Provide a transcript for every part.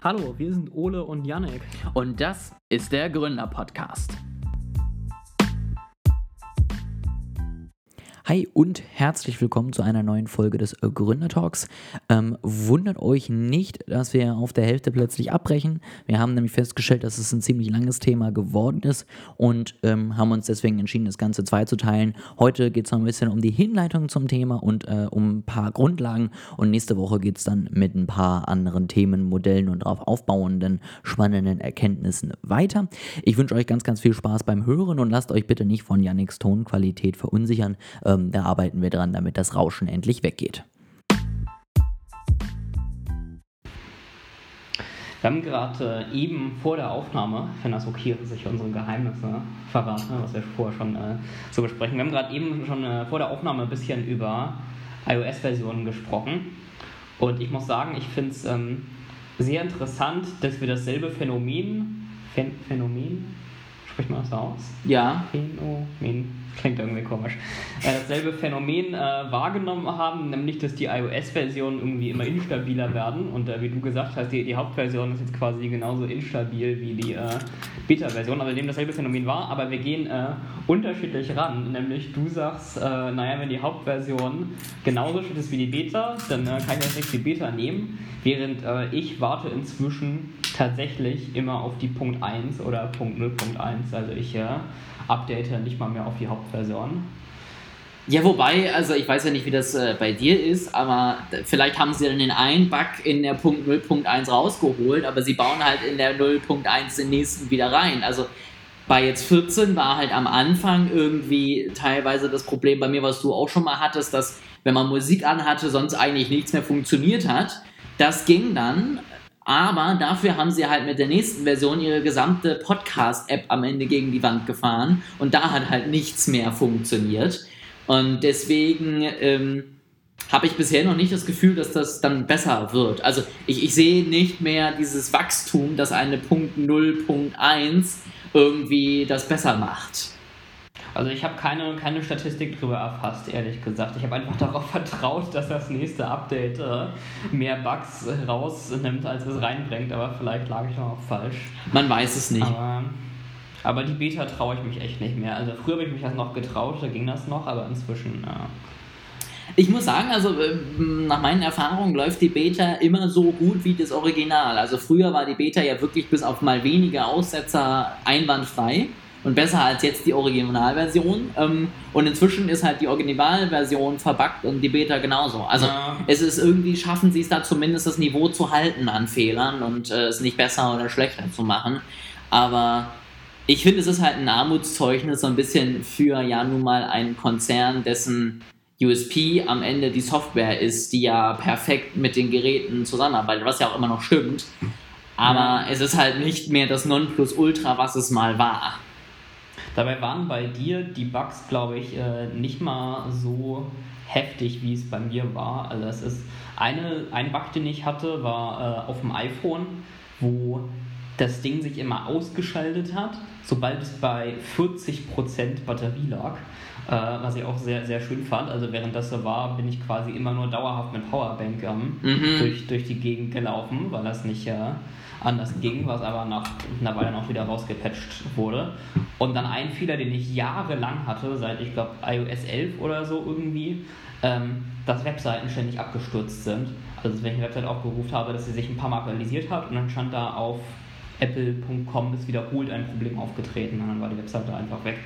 Hallo, wir sind Ole und Janek. Und das ist der Gründer-Podcast. Hi und herzlich willkommen zu einer neuen Folge des Gründertalks. Ähm, wundert euch nicht, dass wir auf der Hälfte plötzlich abbrechen. Wir haben nämlich festgestellt, dass es ein ziemlich langes Thema geworden ist und ähm, haben uns deswegen entschieden, das Ganze zweizuteilen. Heute geht es noch ein bisschen um die Hinleitung zum Thema und äh, um ein paar Grundlagen und nächste Woche geht es dann mit ein paar anderen Themen, Modellen und darauf aufbauenden spannenden Erkenntnissen weiter. Ich wünsche euch ganz, ganz viel Spaß beim Hören und lasst euch bitte nicht von Yannicks Tonqualität verunsichern. Ähm, ähm, da arbeiten wir dran, damit das Rauschen endlich weggeht. Wir haben gerade äh, eben vor der Aufnahme, wenn das okay ist, ich unsere Geheimnisse verrate, was wir vorher schon äh, so besprechen. Wir haben gerade eben schon äh, vor der Aufnahme ein bisschen über iOS-Versionen gesprochen. Und ich muss sagen, ich finde es ähm, sehr interessant, dass wir dasselbe Phänomen, Phän Phänomen, spricht man das aus? Ja. Phänomen klingt irgendwie komisch, äh, dasselbe Phänomen äh, wahrgenommen haben, nämlich dass die iOS-Versionen irgendwie immer instabiler werden. Und äh, wie du gesagt hast, die, die Hauptversion ist jetzt quasi genauso instabil wie die äh, Beta-Version, wir nehmen dasselbe Phänomen wahr, aber wir gehen äh, unterschiedlich ran, nämlich du sagst, äh, naja, wenn die Hauptversion genauso shit ist wie die Beta, dann kann ich das nicht die Beta nehmen, während ich warte inzwischen tatsächlich immer auf die Punkt 1 oder Punkt 0.1, also ich update nicht mal mehr auf die Hauptversion. Ja, wobei, also ich weiß ja nicht, wie das äh, bei dir ist, aber vielleicht haben sie dann den einen Bug in der Punkt 0.1 rausgeholt, aber sie bauen halt in der 0.1 den nächsten wieder rein. Also bei jetzt 14 war halt am Anfang irgendwie teilweise das Problem bei mir, was du auch schon mal hattest, dass wenn man Musik anhatte, sonst eigentlich nichts mehr funktioniert hat. Das ging dann, aber dafür haben sie halt mit der nächsten Version ihre gesamte Podcast-App am Ende gegen die Wand gefahren und da hat halt nichts mehr funktioniert. Und deswegen ähm, habe ich bisher noch nicht das Gefühl, dass das dann besser wird. Also ich, ich sehe nicht mehr dieses Wachstum, dass eine Punkt 0.1 irgendwie das besser macht. Also ich habe keine, keine Statistik darüber erfasst, ehrlich gesagt. Ich habe einfach darauf vertraut, dass das nächste Update äh, mehr Bugs rausnimmt, als es reinbringt, aber vielleicht lag ich doch auch falsch. Man weiß es nicht. Aber, aber die Beta traue ich mich echt nicht mehr. Also früher habe ich mich das noch getraut, da ging das noch, aber inzwischen... Äh, ich muss sagen, also ähm, nach meinen Erfahrungen läuft die Beta immer so gut wie das Original. Also früher war die Beta ja wirklich bis auf mal wenige Aussetzer einwandfrei und besser als jetzt die Originalversion. Ähm, und inzwischen ist halt die Originalversion verbuggt und die Beta genauso. Also ja. es ist irgendwie, schaffen sie es da zumindest das Niveau zu halten an Fehlern und äh, es nicht besser oder schlechter zu machen. Aber ich finde, es ist halt ein Armutszeugnis so ein bisschen für ja nun mal einen Konzern, dessen USP am Ende die Software ist, die ja perfekt mit den Geräten zusammenarbeitet, was ja auch immer noch stimmt. Aber ja. es ist halt nicht mehr das Nonplusultra, was es mal war. Dabei waren bei dir die Bugs, glaube ich, äh, nicht mal so heftig, wie es bei mir war. Also es ist eine, ein Bug, den ich hatte, war äh, auf dem iPhone, wo das Ding sich immer ausgeschaltet hat, sobald es bei 40% Batterie lag. Äh, was ich auch sehr, sehr schön fand. Also während das so war, bin ich quasi immer nur dauerhaft mit Powerbank ähm, mhm. durch, durch die Gegend gelaufen, weil das nicht äh, anders ging, was aber nach einer Weile noch wieder rausgepatcht wurde. Und dann ein Fehler, den ich jahrelang hatte, seit ich glaube iOS 11 oder so irgendwie, ähm, dass Webseiten ständig abgestürzt sind. Also wenn ich eine Website aufgerufen habe, dass sie sich ein paar Mal aktualisiert hat und dann stand da auf apple.com ist wiederholt ein Problem aufgetreten und dann war die Webseite einfach weg.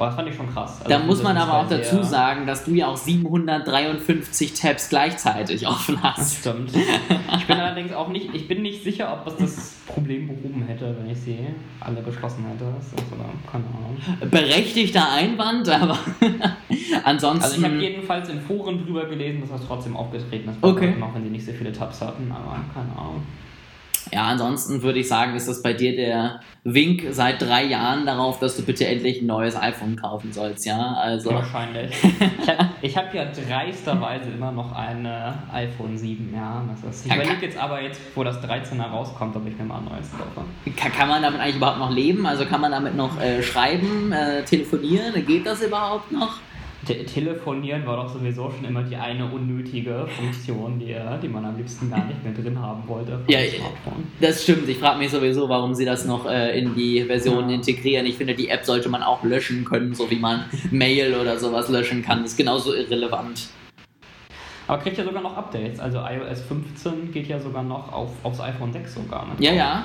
Aber das fand ich schon krass. Also da muss man aber auch dazu sagen, dass du ja auch 753 Tabs gleichzeitig offen hast. Stimmt. Ich bin allerdings auch nicht, ich bin nicht sicher, ob das das Problem behoben hätte, wenn ich sie alle geschlossen hätte. Keine Ahnung. Berechtigter Einwand, aber ansonsten. Also ich habe jedenfalls in Foren drüber gelesen, dass das trotzdem aufgetreten ist. Okay. Auch wenn sie nicht so viele Tabs hatten, aber keine Ahnung. Ja, ansonsten würde ich sagen, ist das bei dir der Wink seit drei Jahren darauf, dass du bitte endlich ein neues iPhone kaufen sollst, ja? Also Wahrscheinlich. ich habe hab ja dreisterweise immer noch ein iPhone 7, ja. Das ist, ich überlege jetzt aber jetzt, wo das 13er rauskommt, ob ich mir mal ein neues kaufe. Kann, kann man damit eigentlich überhaupt noch leben? Also kann man damit noch äh, schreiben, äh, telefonieren? Geht das überhaupt noch? Te telefonieren war doch sowieso schon immer die eine unnötige Funktion, die, die man am liebsten gar nicht mehr drin haben wollte. Ja, das stimmt. Ich frage mich sowieso, warum sie das noch äh, in die Version ja. integrieren. Ich finde, die App sollte man auch löschen können, so wie man Mail oder sowas löschen kann. Das ist genauso irrelevant. Aber kriegt ja sogar noch Updates. Also iOS 15 geht ja sogar noch auf, aufs iPhone 6 sogar. Ja, ja.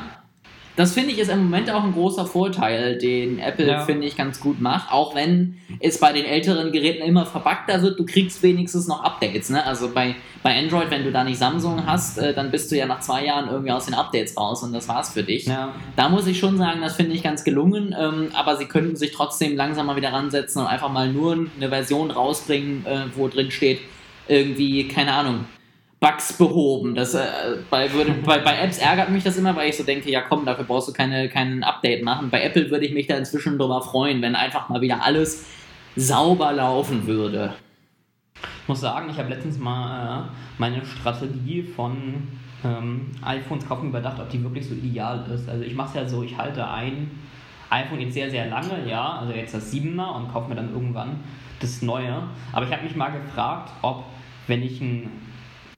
Das finde ich ist im Moment auch ein großer Vorteil, den Apple, ja. finde ich, ganz gut macht. Auch wenn es bei den älteren Geräten immer verpackter wird, du kriegst wenigstens noch Updates. Ne? Also bei, bei Android, wenn du da nicht Samsung hast, äh, dann bist du ja nach zwei Jahren irgendwie aus den Updates raus und das war's für dich. Ja. Da muss ich schon sagen, das finde ich ganz gelungen, ähm, aber sie könnten sich trotzdem langsam mal wieder ransetzen und einfach mal nur eine Version rausbringen, äh, wo drin steht, irgendwie, keine Ahnung, Bugs behoben. Das, äh, bei, bei, bei Apps ärgert mich das immer, weil ich so denke, ja komm, dafür brauchst du keine, kein Update machen. Bei Apple würde ich mich da inzwischen drüber freuen, wenn einfach mal wieder alles sauber laufen würde. Ich muss sagen, ich habe letztens mal äh, meine Strategie von ähm, iPhones kaufen überdacht, ob die wirklich so ideal ist. Also ich mache es ja so, ich halte ein iPhone jetzt sehr, sehr lange, ja, also jetzt das 7er und kaufe mir dann irgendwann das Neue. Aber ich habe mich mal gefragt, ob wenn ich ein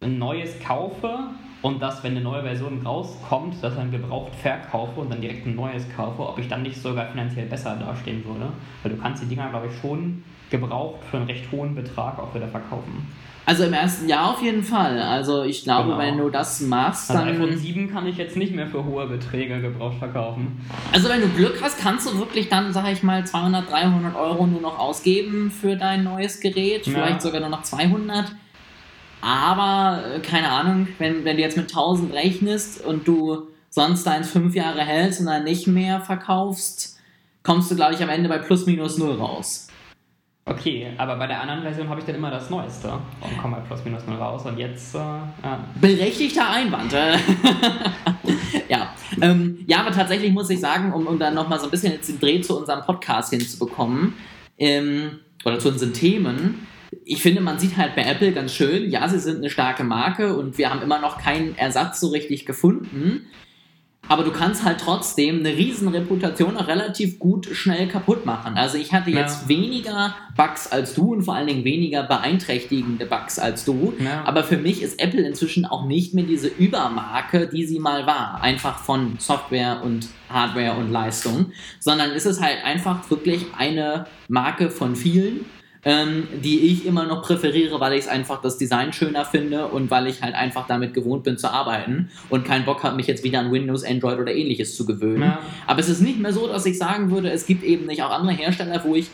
ein neues kaufe und dass, wenn eine neue Version rauskommt, dass dann gebraucht verkaufe und dann direkt ein neues kaufe, ob ich dann nicht sogar finanziell besser dastehen würde. Weil du kannst die Dinger, glaube ich, schon gebraucht für einen recht hohen Betrag auch wieder verkaufen. Also im ersten Jahr auf jeden Fall. Also ich glaube, genau. wenn du das machst, also dann. Also iPhone 7 kann ich jetzt nicht mehr für hohe Beträge gebraucht verkaufen. Also wenn du Glück hast, kannst du wirklich dann, sag ich mal, 200, 300 Euro nur noch ausgeben für dein neues Gerät. Ja. Vielleicht sogar nur noch 200. Aber, äh, keine Ahnung, wenn, wenn du jetzt mit 1000 rechnest und du sonst deins fünf Jahre hältst und dann nicht mehr verkaufst, kommst du, glaube ich, am Ende bei plus minus null raus. Okay, aber bei der anderen Version habe ich dann immer das Neueste und komme bei plus minus null raus und jetzt. Äh, ja. Berechtigter Einwand. Äh. ja. Ähm, ja, aber tatsächlich muss ich sagen, um, um dann nochmal so ein bisschen jetzt den Dreh zu unserem Podcast hinzubekommen, ähm, oder zu unseren Themen, ich finde, man sieht halt bei Apple ganz schön, ja, sie sind eine starke Marke und wir haben immer noch keinen Ersatz so richtig gefunden. Aber du kannst halt trotzdem eine riesen Reputation auch relativ gut schnell kaputt machen. Also ich hatte jetzt ja. weniger Bugs als du und vor allen Dingen weniger beeinträchtigende Bugs als du. Ja. Aber für mich ist Apple inzwischen auch nicht mehr diese Übermarke, die sie mal war. Einfach von Software und Hardware und Leistung. Sondern ist es halt einfach wirklich eine Marke von vielen ähm, die ich immer noch präferiere, weil ich es einfach das Design schöner finde und weil ich halt einfach damit gewohnt bin zu arbeiten und keinen Bock habe, mich jetzt wieder an Windows, Android oder ähnliches zu gewöhnen. Ja. Aber es ist nicht mehr so, dass ich sagen würde, es gibt eben nicht auch andere Hersteller, wo ich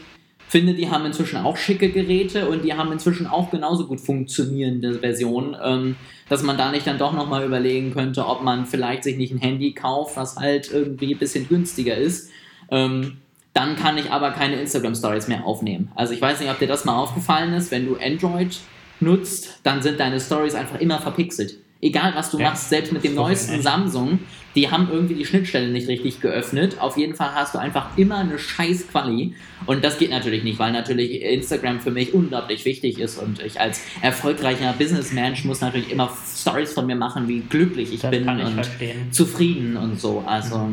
finde, die haben inzwischen auch schicke Geräte und die haben inzwischen auch genauso gut funktionierende Versionen, ähm, dass man da nicht dann doch nochmal überlegen könnte, ob man vielleicht sich nicht ein Handy kauft, was halt irgendwie ein bisschen günstiger ist. Ähm, dann kann ich aber keine Instagram Stories mehr aufnehmen. Also ich weiß nicht, ob dir das mal aufgefallen ist, wenn du Android nutzt, dann sind deine Stories einfach immer verpixelt. Egal was du ja, machst, selbst mit dem neuesten Samsung, die haben irgendwie die Schnittstelle nicht richtig geöffnet. Auf jeden Fall hast du einfach immer eine scheiß Quali. Und das geht natürlich nicht, weil natürlich Instagram für mich unglaublich wichtig ist und ich als erfolgreicher Businessmensch muss natürlich immer Stories von mir machen, wie glücklich ich das bin ich und verstehen. zufrieden und so. Also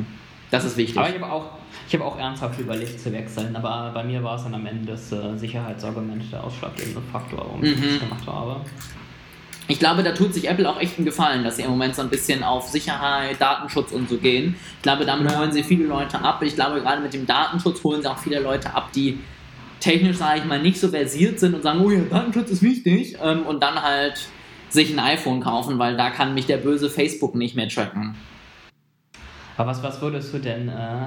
das ist wichtig. Aber ich habe auch ich habe auch ernsthaft überlegt zu wechseln, aber bei mir war es dann am Ende das äh, Sicherheitsargument der ausschlaggebende Faktor, warum ich mhm. das gemacht habe. Ich glaube, da tut sich Apple auch echt einen Gefallen, dass sie im Moment so ein bisschen auf Sicherheit, Datenschutz und so gehen. Ich glaube, damit holen sie viele Leute ab. Ich glaube, gerade mit dem Datenschutz holen sie auch viele Leute ab, die technisch, sage ich mal, nicht so versiert sind und sagen, oh ja, Datenschutz ist wichtig. Ähm, und dann halt sich ein iPhone kaufen, weil da kann mich der böse Facebook nicht mehr tracken. Aber was, was würdest du denn äh,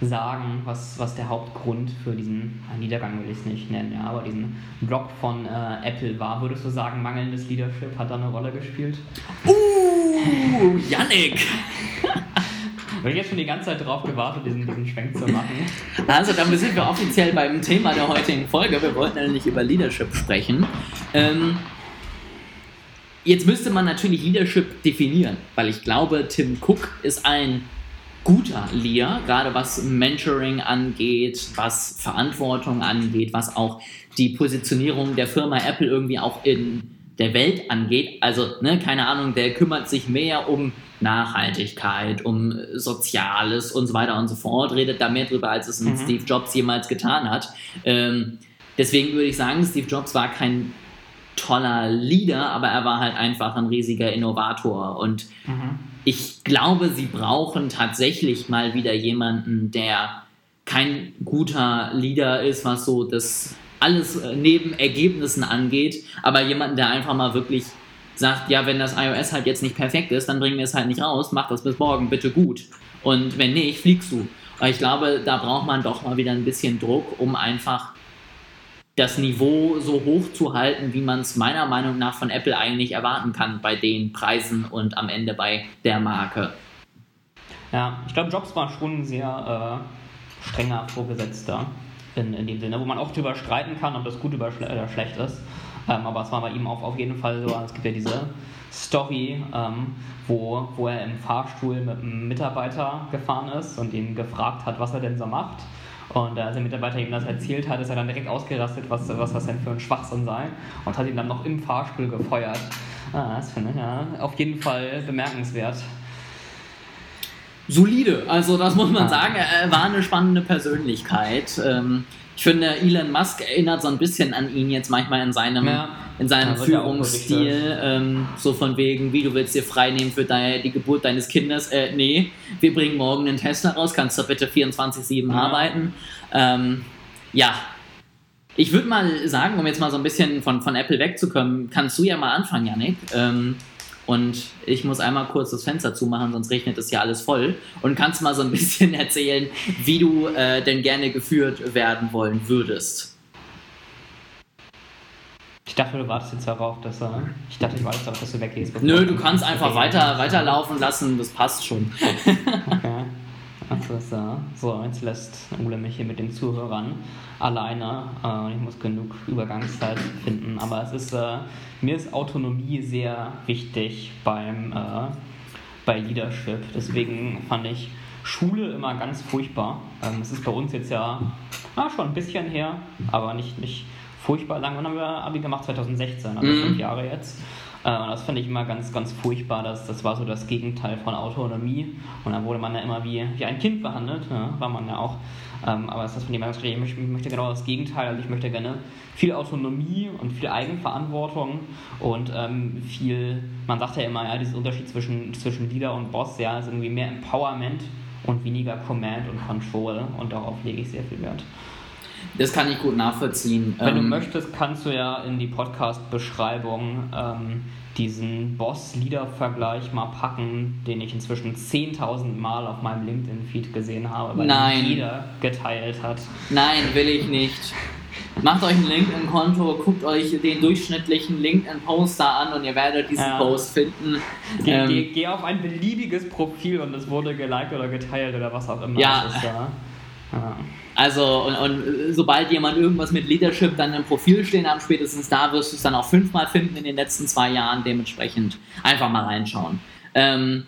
sagen, was, was der Hauptgrund für diesen äh, Niedergang will ich es nicht nennen, ja, aber diesen Block von äh, Apple war. Würdest du sagen, mangelndes Leadership hat da eine Rolle gespielt? Uh, Yannick! Ich habe jetzt schon die ganze Zeit drauf gewartet, diesen, diesen Schwenk zu machen. Also, damit sind wir offiziell beim Thema der heutigen Folge. Wir wollten nämlich über Leadership sprechen. Ähm, jetzt müsste man natürlich Leadership definieren, weil ich glaube, Tim Cook ist ein guter Lear, gerade was Mentoring angeht, was Verantwortung angeht, was auch die Positionierung der Firma Apple irgendwie auch in der Welt angeht. Also, ne, keine Ahnung, der kümmert sich mehr um Nachhaltigkeit, um Soziales und so weiter und so fort, redet da mehr drüber, als es mhm. Steve Jobs jemals getan hat. Ähm, deswegen würde ich sagen, Steve Jobs war kein toller Leader, aber er war halt einfach ein riesiger Innovator. Und mhm. ich glaube, sie brauchen tatsächlich mal wieder jemanden, der kein guter Leader ist, was so das alles äh, neben Ergebnissen angeht, aber jemanden, der einfach mal wirklich sagt, ja, wenn das iOS halt jetzt nicht perfekt ist, dann bringen wir es halt nicht raus, mach das bis morgen bitte gut. Und wenn nicht, fliegst du. Aber ich glaube, da braucht man doch mal wieder ein bisschen Druck, um einfach das Niveau so hoch zu halten, wie man es meiner Meinung nach von Apple eigentlich erwarten kann bei den Preisen und am Ende bei der Marke. Ja, ich glaube, Jobs war schon ein sehr äh, strenger Vorgesetzter in, in dem Sinne, wo man auch darüber streiten kann, ob das gut oder schlecht ist. Ähm, aber es war bei ihm auch auf jeden Fall so, es gibt ja diese Story, ähm, wo, wo er im Fahrstuhl mit einem Mitarbeiter gefahren ist und ihn gefragt hat, was er denn so macht. Und als der Mitarbeiter ihm das erzählt hat, ist er dann direkt ausgerastet, was, was das denn für ein Schwachsinn sei und hat ihn dann noch im Fahrstuhl gefeuert. Ah, das finde ich ja auf jeden Fall bemerkenswert. Solide, also das muss man sagen. Er war eine spannende Persönlichkeit. Ähm, ich finde, Elon Musk erinnert so ein bisschen an ihn jetzt manchmal in seinem, ja. in seinem ja, Führungsstil. Ähm, so von wegen, wie du willst dir frei nehmen für deine, die Geburt deines Kindes. Äh, nee, wir bringen morgen einen Tesla raus, kannst du bitte 24-7 ja. arbeiten. Ähm, ja. Ich würde mal sagen, um jetzt mal so ein bisschen von, von Apple wegzukommen, kannst du ja mal anfangen, Janik. Ähm, und ich muss einmal kurz das Fenster zumachen, sonst regnet es ja alles voll. Und kannst mal so ein bisschen erzählen, wie du äh, denn gerne geführt werden wollen würdest. Ich dachte, du wartest jetzt darauf, dass er. Ich dachte, ich warte darauf, dass du weggehst. Nö, du kannst einfach weiter, weiterlaufen lassen, das passt schon. okay. Also so. so, jetzt lässt Ole mich hier mit den Zuhörern alleine. Äh, ich muss genug Übergangszeit finden. Aber es ist, äh, mir ist Autonomie sehr wichtig beim, äh, bei Leadership. Deswegen fand ich Schule immer ganz furchtbar. Ähm, es ist bei uns jetzt ja ah, schon ein bisschen her, aber nicht, nicht furchtbar lang. Wann haben wir Abi gemacht? 2016, also mhm. fünf Jahre jetzt. Äh, das fand ich immer ganz, ganz furchtbar. Das, das war so das Gegenteil von Autonomie. Und dann wurde man ja immer wie, wie ein Kind behandelt, ja, war man ja auch. Ähm, aber das ist von dem ganz ich möchte, ich möchte genau das Gegenteil. Also ich möchte gerne viel Autonomie und viel Eigenverantwortung und ähm, viel, man sagt ja immer, ja, dieser Unterschied zwischen, zwischen Leader und Boss, ja, ist irgendwie mehr Empowerment und weniger Command und Control. Und darauf lege ich sehr viel Wert. Das kann ich gut nachvollziehen. Wenn ähm, du möchtest, kannst du ja in die Podcast-Beschreibung ähm, diesen Boss-Leader-Vergleich mal packen, den ich inzwischen 10.000 Mal auf meinem LinkedIn-Feed gesehen habe, weil Nein. jeder geteilt hat. Nein, will ich nicht. Macht euch ein LinkedIn-Konto, guckt euch den durchschnittlichen LinkedIn-Poster an und ihr werdet diesen ja. Post finden. Geh, ähm, geh, geh, auf ein beliebiges Profil und es wurde geliked oder geteilt oder was auch immer. Ja. Ist, ja. ja. Also, und, und, sobald jemand irgendwas mit Leadership dann im Profil stehen hat, spätestens da wirst du es dann auch fünfmal finden in den letzten zwei Jahren. Dementsprechend einfach mal reinschauen. Ähm,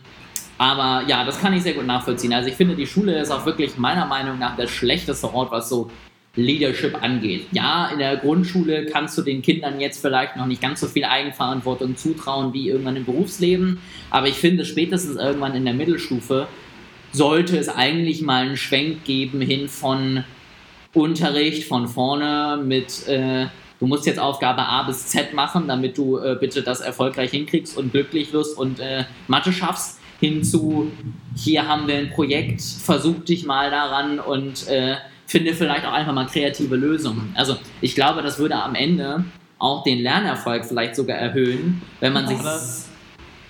aber ja, das kann ich sehr gut nachvollziehen. Also ich finde, die Schule ist auch wirklich meiner Meinung nach der schlechteste Ort, was so Leadership angeht. Ja, in der Grundschule kannst du den Kindern jetzt vielleicht noch nicht ganz so viel Eigenverantwortung zutrauen wie irgendwann im Berufsleben, aber ich finde spätestens irgendwann in der Mittelstufe sollte es eigentlich mal einen Schwenk geben hin von Unterricht von vorne mit, äh, du musst jetzt Aufgabe A bis Z machen, damit du äh, bitte das erfolgreich hinkriegst und glücklich wirst und äh, Mathe schaffst, hinzu, hier haben wir ein Projekt, versuch dich mal daran und äh, finde vielleicht auch einfach mal kreative Lösungen. Also ich glaube, das würde am Ende auch den Lernerfolg vielleicht sogar erhöhen, wenn man sich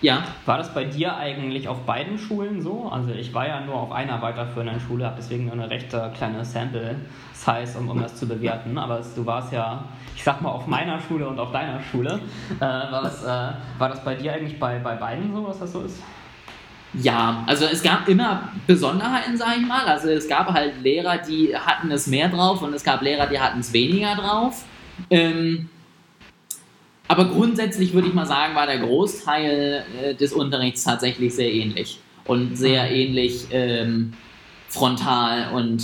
ja. War das bei dir eigentlich auf beiden Schulen so? Also ich war ja nur auf einer weiterführenden Schule, habe deswegen nur eine recht äh, kleine Sample-Size, um, um das zu bewerten. Aber du warst ja, ich sag mal, auf meiner Schule und auf deiner Schule. Äh, war, das, äh, war das bei dir eigentlich bei, bei beiden so, was das so ist? Ja, also es gab immer Besonderheiten, sage ich mal. Also es gab halt Lehrer, die hatten es mehr drauf und es gab Lehrer, die hatten es weniger drauf. Ähm, aber grundsätzlich würde ich mal sagen, war der Großteil äh, des Unterrichts tatsächlich sehr ähnlich und sehr mhm. ähnlich ähm, frontal und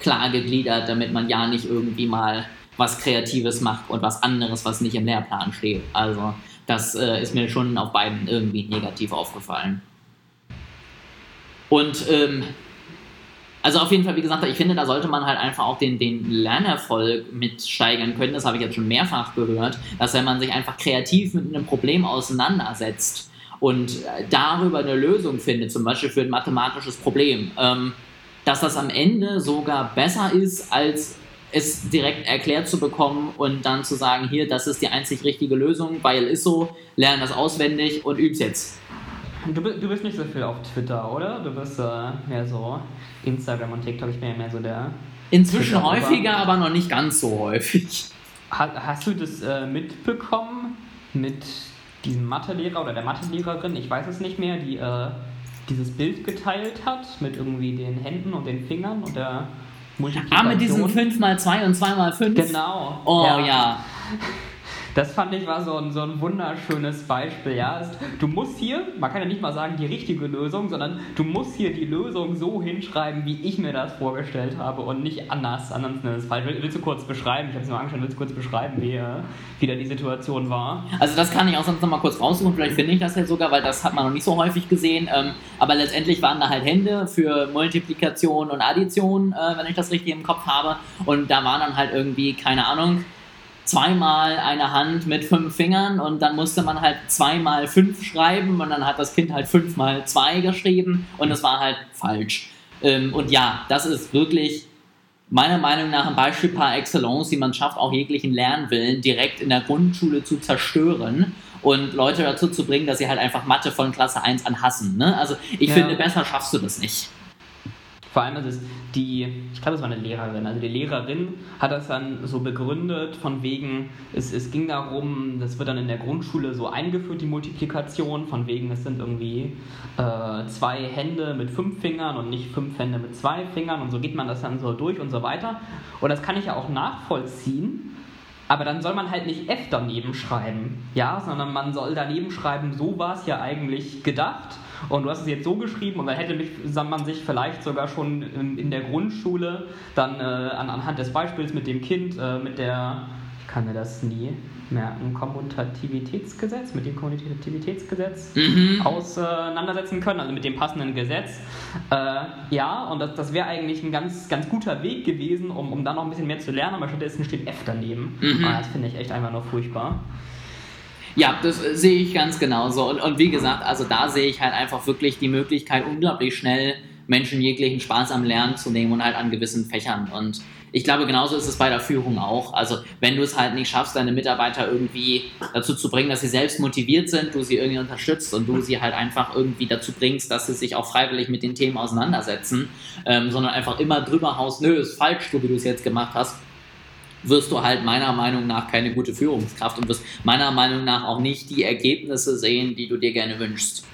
klar gegliedert, damit man ja nicht irgendwie mal was Kreatives macht und was anderes, was nicht im Lehrplan steht. Also das äh, ist mir schon auf beiden irgendwie negativ aufgefallen. Und ähm, Also auf jeden Fall, wie gesagt, ich finde, da sollte man halt einfach auch den, den Lernerfolg mit steigern können. Das habe ich jetzt schon mehrfach gehört, dass wenn man sich einfach kreativ mit einem Problem auseinandersetzt und darüber eine Lösung findet, zum Beispiel für ein mathematisches Problem, ähm, dass das am Ende sogar besser ist, als es direkt erklärt zu bekommen und dann zu sagen, hier, das ist die einzig richtige Lösung, weil ist so, lerne das auswendig und üb's jetzt. Du, du bist nicht so viel auf Twitter, oder? Du bist äh, mehr so Instagram und TikTok, ich bin ja mehr so der. Inzwischen häufiger, aber noch nicht ganz so häufig. Hast, hast du das äh, mitbekommen mit diesem Mathelehrer oder der Mathelehrerin, ich weiß es nicht mehr, die äh, dieses Bild geteilt hat mit irgendwie den Händen und den Fingern und der Multiplikation. Ah, mit diesem 5x2 und 2x5? Genau. Oh ja. ja. Das fand ich war so ein, so ein wunderschönes Beispiel. Ja? Du musst hier, man kann ja nicht mal sagen die richtige Lösung, sondern du musst hier die Lösung so hinschreiben, wie ich mir das vorgestellt habe und nicht anders. Ansonsten ist es falsch. Willst du kurz beschreiben? Ich habe es nur angeschaut, willst du kurz beschreiben, wie, äh, wie da die Situation war? Also das kann ich auch sonst noch mal kurz raussuchen. Vielleicht finde ich das ja sogar, weil das hat man noch nicht so häufig gesehen. Ähm, aber letztendlich waren da halt Hände für Multiplikation und Addition, äh, wenn ich das richtig im Kopf habe. Und da waren dann halt irgendwie, keine Ahnung, zweimal eine Hand mit fünf Fingern und dann musste man halt zweimal fünf schreiben und dann hat das Kind halt fünfmal zwei geschrieben und es war halt falsch. Ähm, und ja, das ist wirklich meiner Meinung nach ein Beispiel par excellence, wie man schafft, auch jeglichen Lernwillen direkt in der Grundschule zu zerstören und Leute dazu zu bringen, dass sie halt einfach Mathe von Klasse 1 an hassen. Ne? Also ich ja. finde, besser schaffst du das nicht. Vor allem ist es die, ich glaube, es war eine Lehrerin, also die Lehrerin hat das dann so begründet, von wegen, es, es ging darum, das wird dann in der Grundschule so eingeführt, die Multiplikation, von wegen, es sind irgendwie äh, zwei Hände mit fünf Fingern und nicht fünf Hände mit zwei Fingern und so geht man das dann so durch und so weiter. Und das kann ich ja auch nachvollziehen, aber dann soll man halt nicht F daneben schreiben, ja, sondern man soll daneben schreiben, so war es ja eigentlich gedacht. Und du hast es jetzt so geschrieben und dann hätte man sich vielleicht sogar schon in der Grundschule dann äh, anhand des Beispiels mit dem Kind, äh, mit der, ich kann mir das nie merken, Kommutativitätsgesetz, mit dem Kommutativitätsgesetz mhm. auseinandersetzen können, also mit dem passenden Gesetz. Äh, ja, und das, das wäre eigentlich ein ganz, ganz guter Weg gewesen, um, um da noch ein bisschen mehr zu lernen, aber stattdessen steht F daneben. Mhm. Ah, das finde ich echt einfach nur furchtbar. Ja, das äh, sehe ich ganz genauso. Und, und wie gesagt, also da sehe ich halt einfach wirklich die Möglichkeit, unglaublich schnell Menschen jeglichen Spaß am Lernen zu nehmen und halt an gewissen Fächern. Und ich glaube, genauso ist es bei der Führung auch. Also, wenn du es halt nicht schaffst, deine Mitarbeiter irgendwie dazu zu bringen, dass sie selbst motiviert sind, du sie irgendwie unterstützt und du sie halt einfach irgendwie dazu bringst, dass sie sich auch freiwillig mit den Themen auseinandersetzen, ähm, sondern einfach immer drüber haust, nö, ist falsch, so wie du es jetzt gemacht hast, wirst du halt meiner Meinung nach keine gute Führungskraft und wirst meiner Meinung nach auch nicht die Ergebnisse sehen, die du dir gerne wünschst.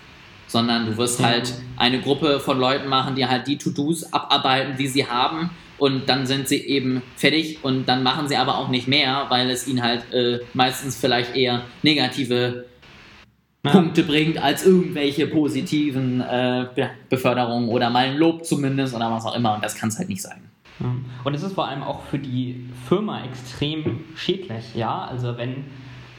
Sondern du wirst halt eine Gruppe von Leuten machen, die halt die To-Dos abarbeiten, die sie haben und dann sind sie eben fertig und dann machen sie aber auch nicht mehr, weil es ihnen halt äh, meistens vielleicht eher negative ja. Punkte bringt als irgendwelche positiven äh, Beförderungen oder mal ein Lob zumindest oder was auch immer und das kann es halt nicht sein. Und es ist vor allem auch für die Firma extrem schädlich, ja. Also wenn,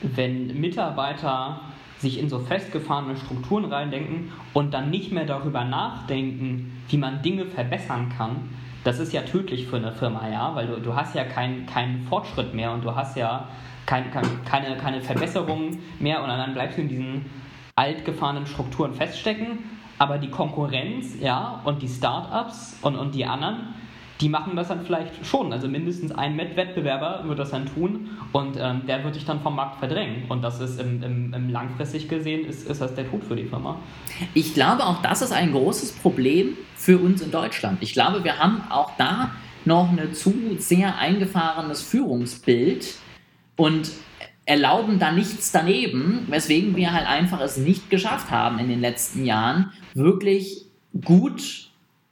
wenn Mitarbeiter sich in so festgefahrene Strukturen reindenken und dann nicht mehr darüber nachdenken, wie man Dinge verbessern kann, das ist ja tödlich für eine Firma, ja, weil du, du hast ja keinen kein Fortschritt mehr und du hast ja kein, kein, keine, keine Verbesserungen mehr und dann bleibst du in diesen altgefahrenen Strukturen feststecken, aber die Konkurrenz, ja, und die Startups und, und die anderen, die machen das dann vielleicht schon. Also mindestens ein Wettbewerber wird das dann tun und ähm, der wird dich dann vom Markt verdrängen. Und das ist im, im, im langfristig gesehen, ist, ist das der Tod für die Firma. Ich glaube, auch das ist ein großes Problem für uns in Deutschland. Ich glaube, wir haben auch da noch ein zu sehr eingefahrenes Führungsbild und erlauben da nichts daneben, weswegen wir halt einfach es nicht geschafft haben in den letzten Jahren, wirklich gut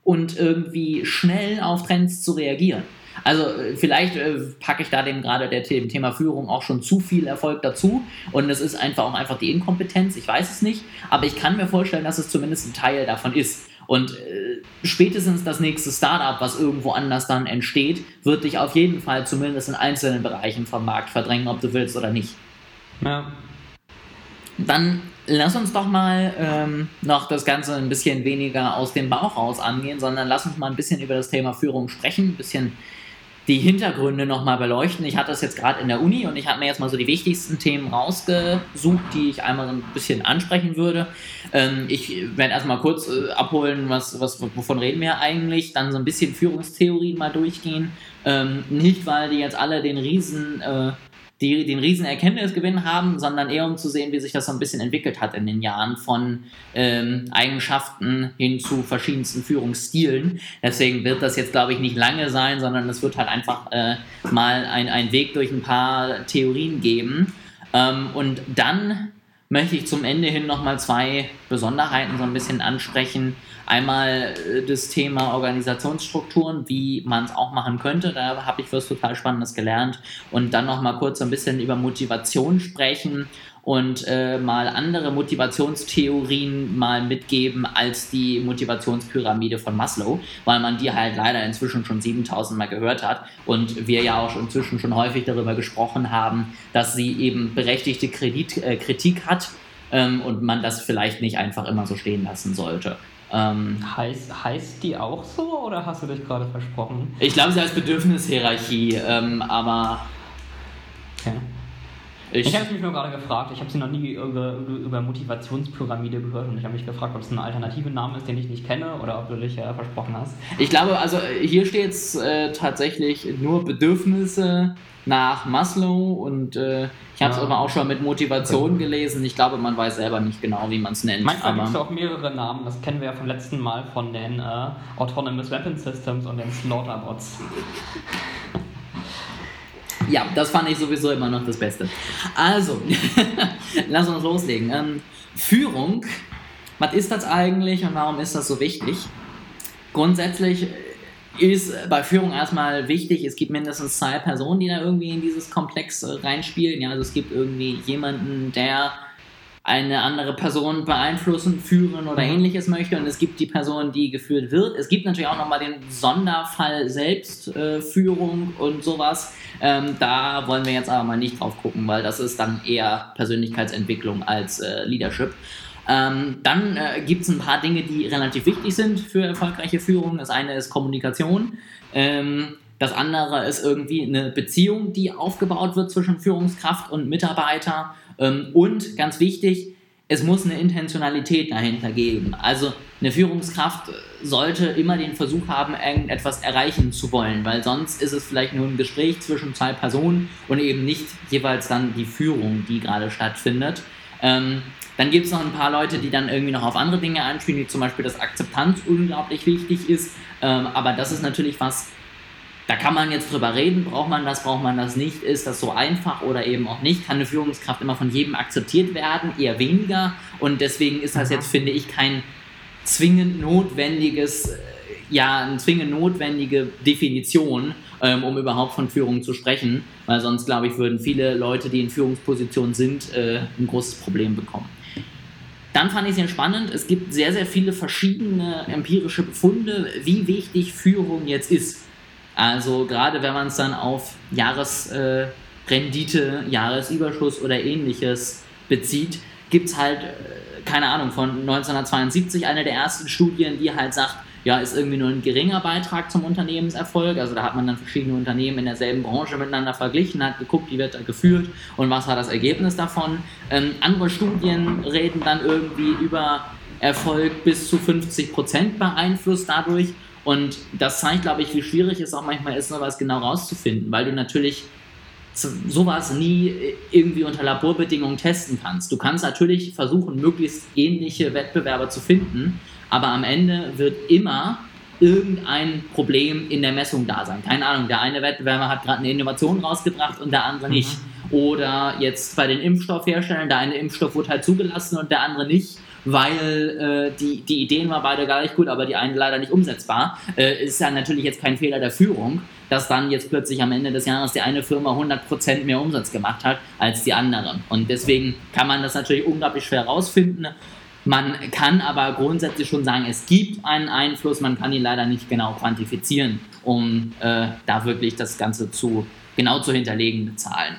und irgendwie schnell auf Trends zu reagieren. Also äh, vielleicht äh, packe ich da dem gerade der dem Thema Führung auch schon zu viel Erfolg dazu und es ist einfach auch einfach die Inkompetenz, ich weiß es nicht, aber ich kann mir vorstellen, dass es zumindest ein Teil davon ist. Und äh, spätestens das nächste Startup, was irgendwo anders dann entsteht, wird dich auf jeden Fall zumindest in einzelnen Bereichen vom Markt verdrängen, ob du willst oder nicht. Ja. Dann lass uns doch mal ähm, noch das Ganze ein bisschen weniger aus dem Bauch raus angehen, sondern lass uns mal ein bisschen über das Thema Führung sprechen, ein bisschen die Hintergründe nochmal beleuchten. Ich hatte das jetzt gerade in der Uni und ich habe mir jetzt mal so die wichtigsten Themen rausgesucht, die ich einmal so ein bisschen ansprechen würde. Ähm, ich werde erstmal kurz äh, abholen, was, was, wovon reden wir eigentlich, dann so ein bisschen Führungstheorien mal durchgehen. Ähm, nicht, weil die jetzt alle den riesen äh, die den riesen Erkenntnisgewinn haben, sondern eher um zu sehen, wie sich das so ein bisschen entwickelt hat in den Jahren von ähm, Eigenschaften hin zu verschiedensten Führungsstilen. Deswegen wird das jetzt, glaube ich, nicht lange sein, sondern es wird halt einfach äh, mal ein, ein Weg durch ein paar Theorien geben. Ähm, und dann möchte ich zum Ende hin nochmal zwei Besonderheiten so ein bisschen ansprechen. Einmal äh, das Thema Organisationsstrukturen, wie man es auch machen könnte. Da habe ich was total Spannendes gelernt. Und dann nochmal kurz so ein bisschen über Motivation sprechen und äh, mal andere Motivationstheorien mal mitgeben als die Motivationspyramide von Maslow, weil man die halt leider inzwischen schon 7000 Mal gehört hat und wir ja auch inzwischen schon häufig darüber gesprochen haben, dass sie eben berechtigte Kredit, äh, Kritik hat ähm, und man das vielleicht nicht einfach immer so stehen lassen sollte. Ähm, heißt, heißt die auch so oder hast du dich gerade versprochen? Ich glaube, sie heißt Bedürfnishierarchie, ähm, aber. Okay. Ich, ich habe mich nur gerade gefragt, ich habe sie noch nie über, über Motivationspyramide gehört und ich habe mich gefragt, ob es ein alternativer Name ist, den ich nicht kenne oder ob du dich äh, versprochen hast. Ich glaube, also hier steht es äh, tatsächlich nur Bedürfnisse nach Maslow und äh, ich habe es ja. aber auch schon mit Motivation gelesen. Ich glaube, man weiß selber nicht genau, wie man es nennt. Manchmal gibt es auch mehrere Namen, das kennen wir ja vom letzten Mal von den äh, Autonomous Weapon Systems und den Slaughterbots. Ja, das fand ich sowieso immer noch das Beste. Also, lass uns loslegen. Ähm, Führung, was ist das eigentlich und warum ist das so wichtig? Grundsätzlich ist bei Führung erstmal wichtig, es gibt mindestens zwei Personen, die da irgendwie in dieses Komplex äh, reinspielen. Ja, also es gibt irgendwie jemanden, der eine andere Person beeinflussen, führen oder mhm. ähnliches möchte und es gibt die Person, die geführt wird. Es gibt natürlich auch nochmal den Sonderfall Selbstführung äh, und sowas. Ähm, da wollen wir jetzt aber mal nicht drauf gucken, weil das ist dann eher Persönlichkeitsentwicklung als äh, Leadership. Ähm, dann äh, gibt es ein paar Dinge, die relativ wichtig sind für erfolgreiche Führung. Das eine ist Kommunikation. Ähm, das andere ist irgendwie eine Beziehung, die aufgebaut wird zwischen Führungskraft und Mitarbeiter. Ähm, und ganz wichtig, es muss eine Intentionalität dahinter geben. Also eine Führungskraft sollte immer den Versuch haben, irgendetwas erreichen zu wollen, weil sonst ist es vielleicht nur ein Gespräch zwischen zwei Personen und eben nicht jeweils dann die Führung, die gerade stattfindet. Ähm, dann gibt es noch ein paar Leute, die dann irgendwie noch auf andere Dinge anspielen, wie zum Beispiel, dass Akzeptanz unglaublich wichtig ist. Ähm, aber das ist natürlich was, da kann man jetzt drüber reden, braucht man das, braucht man das nicht, ist das so einfach oder eben auch nicht, kann eine Führungskraft immer von jedem akzeptiert werden, eher weniger. Und deswegen ist das jetzt, finde ich, kein zwingend notwendiges, äh, ja, eine zwingend notwendige Definition, ähm, um überhaupt von Führung zu sprechen, weil sonst, glaube ich, würden viele Leute, die in Führungspositionen sind, äh, ein großes Problem bekommen. Dann fand ich es sehr spannend, es gibt sehr, sehr viele verschiedene empirische Befunde, wie wichtig Führung jetzt ist. Also gerade wenn man es dann auf Jahresrendite, äh, Jahresüberschuss oder ähnliches bezieht, gibt es halt, äh, keine Ahnung, von 1972 eine der ersten Studien, die halt sagt, ja, ist irgendwie nur ein geringer Beitrag zum Unternehmenserfolg. Also da hat man dann verschiedene Unternehmen in derselben Branche miteinander verglichen, hat geguckt, wie wird da geführt und was war das Ergebnis davon. Ähm, andere Studien reden dann irgendwie über Erfolg bis zu 50 Prozent beeinflusst dadurch. Und das zeigt, glaube ich, wie schwierig es auch manchmal ist, sowas genau rauszufinden, weil du natürlich sowas nie irgendwie unter Laborbedingungen testen kannst. Du kannst natürlich versuchen, möglichst ähnliche Wettbewerber zu finden, aber am Ende wird immer irgendein Problem in der Messung da sein. Keine Ahnung, der eine Wettbewerber hat gerade eine Innovation rausgebracht und der andere nicht. Mhm. Oder jetzt bei den Impfstoffherstellern, der eine Impfstoff wurde halt zugelassen und der andere nicht weil äh, die, die Ideen waren beide gar nicht gut, aber die eine leider nicht umsetzbar. Äh, ist ja natürlich jetzt kein Fehler der Führung, dass dann jetzt plötzlich am Ende des Jahres die eine Firma 100% mehr Umsatz gemacht hat als die andere. Und deswegen kann man das natürlich unglaublich schwer herausfinden. Man kann aber grundsätzlich schon sagen, es gibt einen Einfluss, man kann ihn leider nicht genau quantifizieren, um äh, da wirklich das Ganze zu genau zu hinterlegen, Zahlen.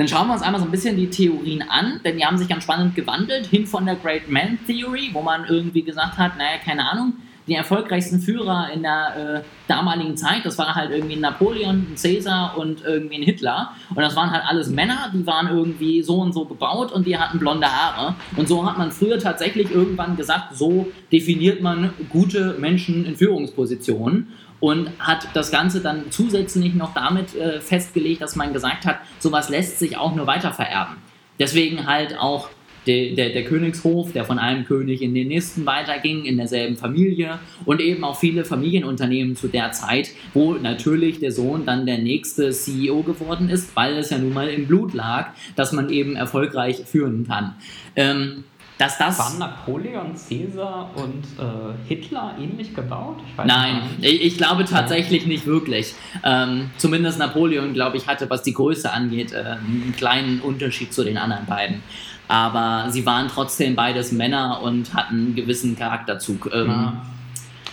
Dann schauen wir uns einmal so ein bisschen die Theorien an, denn die haben sich ganz spannend gewandelt, hin von der Great Man Theory, wo man irgendwie gesagt hat, naja, keine Ahnung, die erfolgreichsten Führer in der äh, damaligen Zeit, das war halt irgendwie Napoleon, ein Caesar und irgendwie ein Hitler. Und das waren halt alles Männer, die waren irgendwie so und so gebaut und die hatten blonde Haare. Und so hat man früher tatsächlich irgendwann gesagt, so definiert man gute Menschen in Führungspositionen und hat das Ganze dann zusätzlich noch damit äh, festgelegt, dass man gesagt hat, sowas lässt sich auch nur weiter vererben. Deswegen halt auch der, der, der, Königshof, der von einem König in den nächsten weiterging, in derselben Familie und eben auch viele Familienunternehmen zu der Zeit, wo natürlich der Sohn dann der nächste CEO geworden ist, weil es ja nun mal im Blut lag, dass man eben erfolgreich führen kann. Ähm, dass das Waren Napoleon, Caesar und äh, Hitler ähnlich gebaut? Nein, ich, ich, glaube tatsächlich nicht wirklich. Ähm, zumindest Napoleon, glaube ich, hatte, was die Größe angeht, äh, einen kleinen Unterschied zu den anderen beiden aber sie waren trotzdem beides Männer und hatten einen gewissen Charakterzug. Ähm, ja.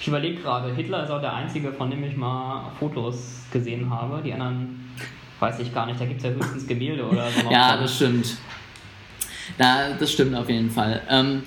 Ich überlege gerade, Hitler ist auch der einzige, von dem ich mal Fotos gesehen habe. Die anderen weiß ich gar nicht, da gibt es ja höchstens Gemälde oder so. ja, das stimmt. Da, das stimmt auf jeden Fall. Ähm,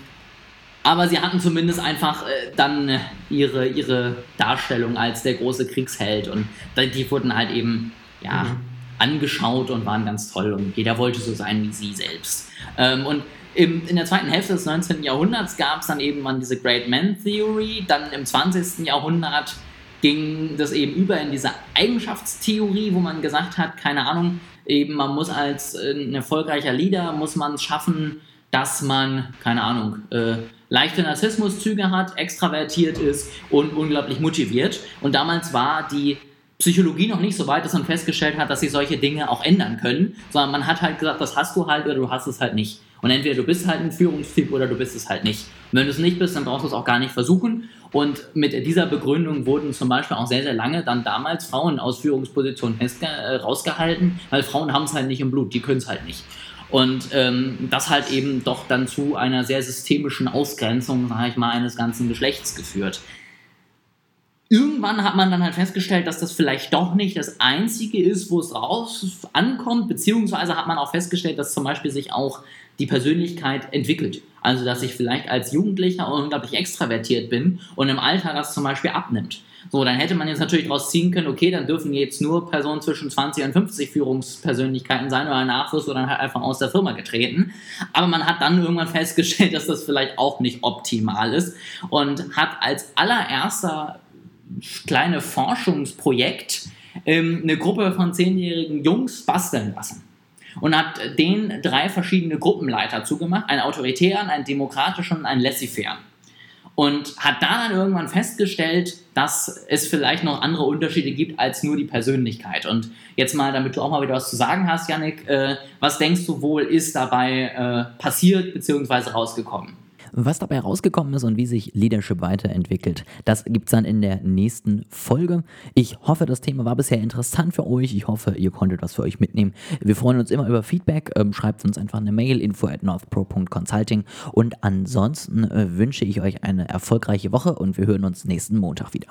aber sie hatten zumindest einfach äh, dann ihre, ihre Darstellung als der große Kriegsheld und die wurden halt eben, ja. Mhm angeschaut und waren ganz toll und jeder wollte so sein wie sie selbst. Ähm, und im, in der zweiten Hälfte des 19. Jahrhunderts gab es dann eben mal diese Great Man Theory, dann im 20. Jahrhundert ging das eben über in diese Eigenschaftstheorie, wo man gesagt hat, keine Ahnung, eben man muss als äh, ein erfolgreicher Leader, muss man es schaffen, dass man, keine Ahnung, äh, leichte Narzissmuszüge hat, extravertiert ist und unglaublich motiviert. Und damals war die Psychologie noch nicht so weit, dass man festgestellt hat, dass sie solche Dinge auch ändern können, sondern man hat halt gesagt, das hast du halt oder du hast es halt nicht. Und entweder du bist halt ein Führungstyp oder du bist es halt nicht. Und wenn du es nicht bist, dann brauchst du es auch gar nicht versuchen. Und mit dieser Begründung wurden zum Beispiel auch sehr, sehr lange dann damals Frauen aus Führungspositionen äh, rausgehalten, weil Frauen haben es halt nicht im Blut, die können es halt nicht. Und ähm, das halt eben doch dann zu einer sehr systemischen Ausgrenzung, sage ich mal, eines ganzen Geschlechts geführt irgendwann hat man dann halt festgestellt, dass das vielleicht doch nicht das Einzige ist, wo es raus ankommt, beziehungsweise hat man auch festgestellt, dass zum Beispiel sich auch die Persönlichkeit entwickelt. Also, dass ich vielleicht als Jugendlicher unglaublich extravertiert bin und im Alter das zum Beispiel abnimmt. So, dann hätte man jetzt natürlich daraus ziehen können, okay, dann dürfen jetzt nur Personen zwischen 20 und 50 Führungspersönlichkeiten sein oder wirst du dann halt einfach aus der Firma getreten. Aber man hat dann irgendwann festgestellt, dass das vielleicht auch nicht optimal ist und hat als allererster kleine Forschungsprojekt ähm, eine Gruppe von zehnjährigen Jungs basteln lassen und hat denen drei verschiedene Gruppenleiter zugemacht, einen autoritären, einen demokratischen und einen laissez-faire. Und hat da dann irgendwann festgestellt, dass es vielleicht noch andere Unterschiede gibt als nur die Persönlichkeit. Und jetzt mal, damit du auch mal wieder was zu sagen hast, Yannick, äh, was denkst du wohl ist dabei äh, passiert bzw. rausgekommen? Was dabei rausgekommen ist und wie sich Leadership weiterentwickelt, das gibt es dann in der nächsten Folge. Ich hoffe, das Thema war bisher interessant für euch. Ich hoffe, ihr konntet was für euch mitnehmen. Wir freuen uns immer über Feedback. Ähm, schreibt uns einfach eine Mail info at northpro.consulting. Und ansonsten äh, wünsche ich euch eine erfolgreiche Woche und wir hören uns nächsten Montag wieder.